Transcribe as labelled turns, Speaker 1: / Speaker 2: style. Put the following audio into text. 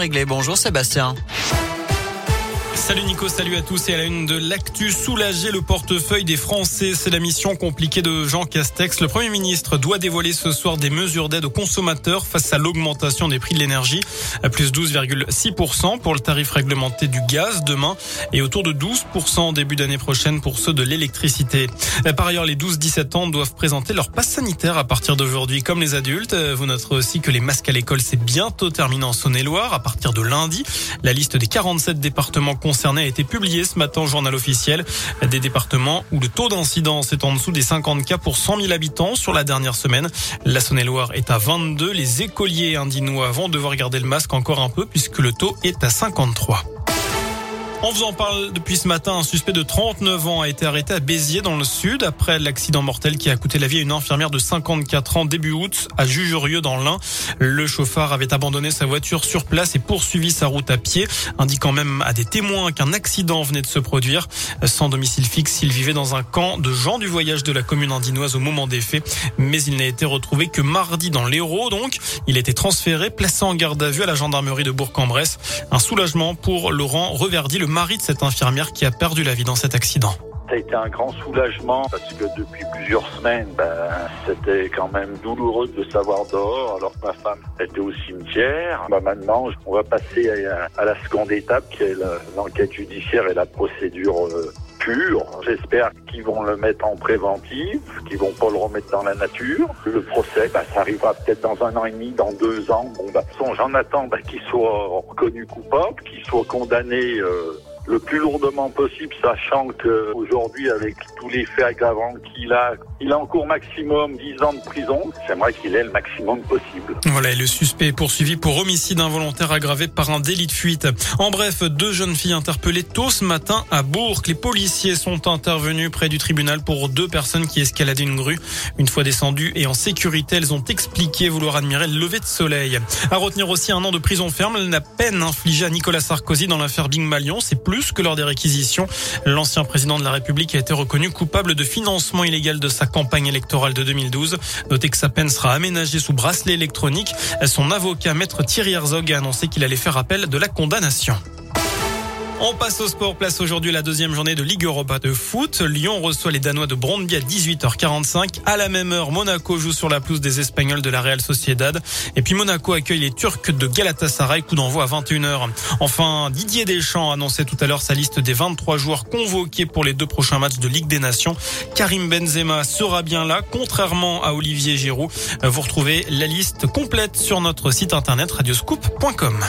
Speaker 1: Réglé. Bonjour Sébastien.
Speaker 2: Salut Nico, salut à tous et à la une de l'actu, soulager le portefeuille des Français. C'est la mission compliquée de Jean Castex. Le Premier ministre doit dévoiler ce soir des mesures d'aide aux consommateurs face à l'augmentation des prix de l'énergie, à plus 12,6% pour le tarif réglementé du gaz demain et autour de 12% en début d'année prochaine pour ceux de l'électricité. Par ailleurs, les 12-17 ans doivent présenter leur passe sanitaire à partir d'aujourd'hui comme les adultes. Vous noterez aussi que les masques à l'école, c'est bientôt terminé en Saône-et-Loire à partir de lundi. La liste des 47 départements concernés a été publiée ce matin au journal officiel. Des départements où le taux d'incidence est en dessous des 50 cas pour 100 000 habitants sur la dernière semaine. La Saône-et-Loire est à 22. Les écoliers indinois vont devoir garder le masque encore un peu puisque le taux est à 53. On vous en parle depuis ce matin. Un suspect de 39 ans a été arrêté à Béziers dans le sud après l'accident mortel qui a coûté la vie à une infirmière de 54 ans début août à Jugerieux dans l'Ain. Le chauffeur avait abandonné sa voiture sur place et poursuivi sa route à pied, indiquant même à des témoins qu'un accident venait de se produire. Sans domicile fixe, il vivait dans un camp de gens du voyage de la commune indinoise au moment des faits, mais il n'a été retrouvé que mardi dans l'Hérault. Donc, il a été transféré, placé en garde à vue à la gendarmerie de Bourg-en-Bresse. Un soulagement pour Laurent Reverdy, le mari de cette infirmière qui a perdu la vie dans cet accident.
Speaker 3: Ça a été un grand soulagement parce que depuis plusieurs semaines, ben, c'était quand même douloureux de savoir dehors alors que ma femme était au cimetière. Ben, maintenant, on va passer à, la seconde étape qui est l'enquête judiciaire et la procédure euh, pure. J'espère qu'ils vont le mettre en préventive, qu'ils vont pas le remettre dans la nature. Le procès, ben, ça arrivera peut-être dans un an et demi, dans deux ans. Bon, ben, j'en attends ben, qu'il soit reconnu coupable, qu'il soit condamné. Euh, le plus lourdement possible, sachant qu'aujourd'hui, avec tous les faits aggravants qu'il a, il a en cours maximum 10 ans de prison. J'aimerais qu'il ait le maximum possible.
Speaker 2: Voilà, et le suspect est poursuivi pour homicide involontaire aggravé par un délit de fuite. En bref, deux jeunes filles interpellées tôt ce matin à Bourg. Les policiers sont intervenus près du tribunal pour deux personnes qui escaladaient une grue. Une fois descendues et en sécurité, elles ont expliqué vouloir admirer le lever de soleil. À retenir aussi un an de prison ferme, la peine infligée à Nicolas Sarkozy dans l'affaire Bing Malion, c'est plus que lors des réquisitions. L'ancien président de la République a été reconnu coupable de financement illégal de sa campagne électorale de 2012. Notez que sa peine sera aménagée sous bracelet électronique. Son avocat, maître Thierry Herzog, a annoncé qu'il allait faire appel de la condamnation. On passe au sport. Place aujourd'hui la deuxième journée de Ligue Europa de foot. Lyon reçoit les Danois de Brondby à 18h45. À la même heure, Monaco joue sur la pelouse des Espagnols de la Real Sociedad. Et puis Monaco accueille les Turcs de Galatasaray. Coup d'envoi à 21h. Enfin, Didier Deschamps a annoncé tout à l'heure sa liste des 23 joueurs convoqués pour les deux prochains matchs de Ligue des Nations. Karim Benzema sera bien là, contrairement à Olivier Giroud. Vous retrouvez la liste complète sur notre site internet radioscoop.com.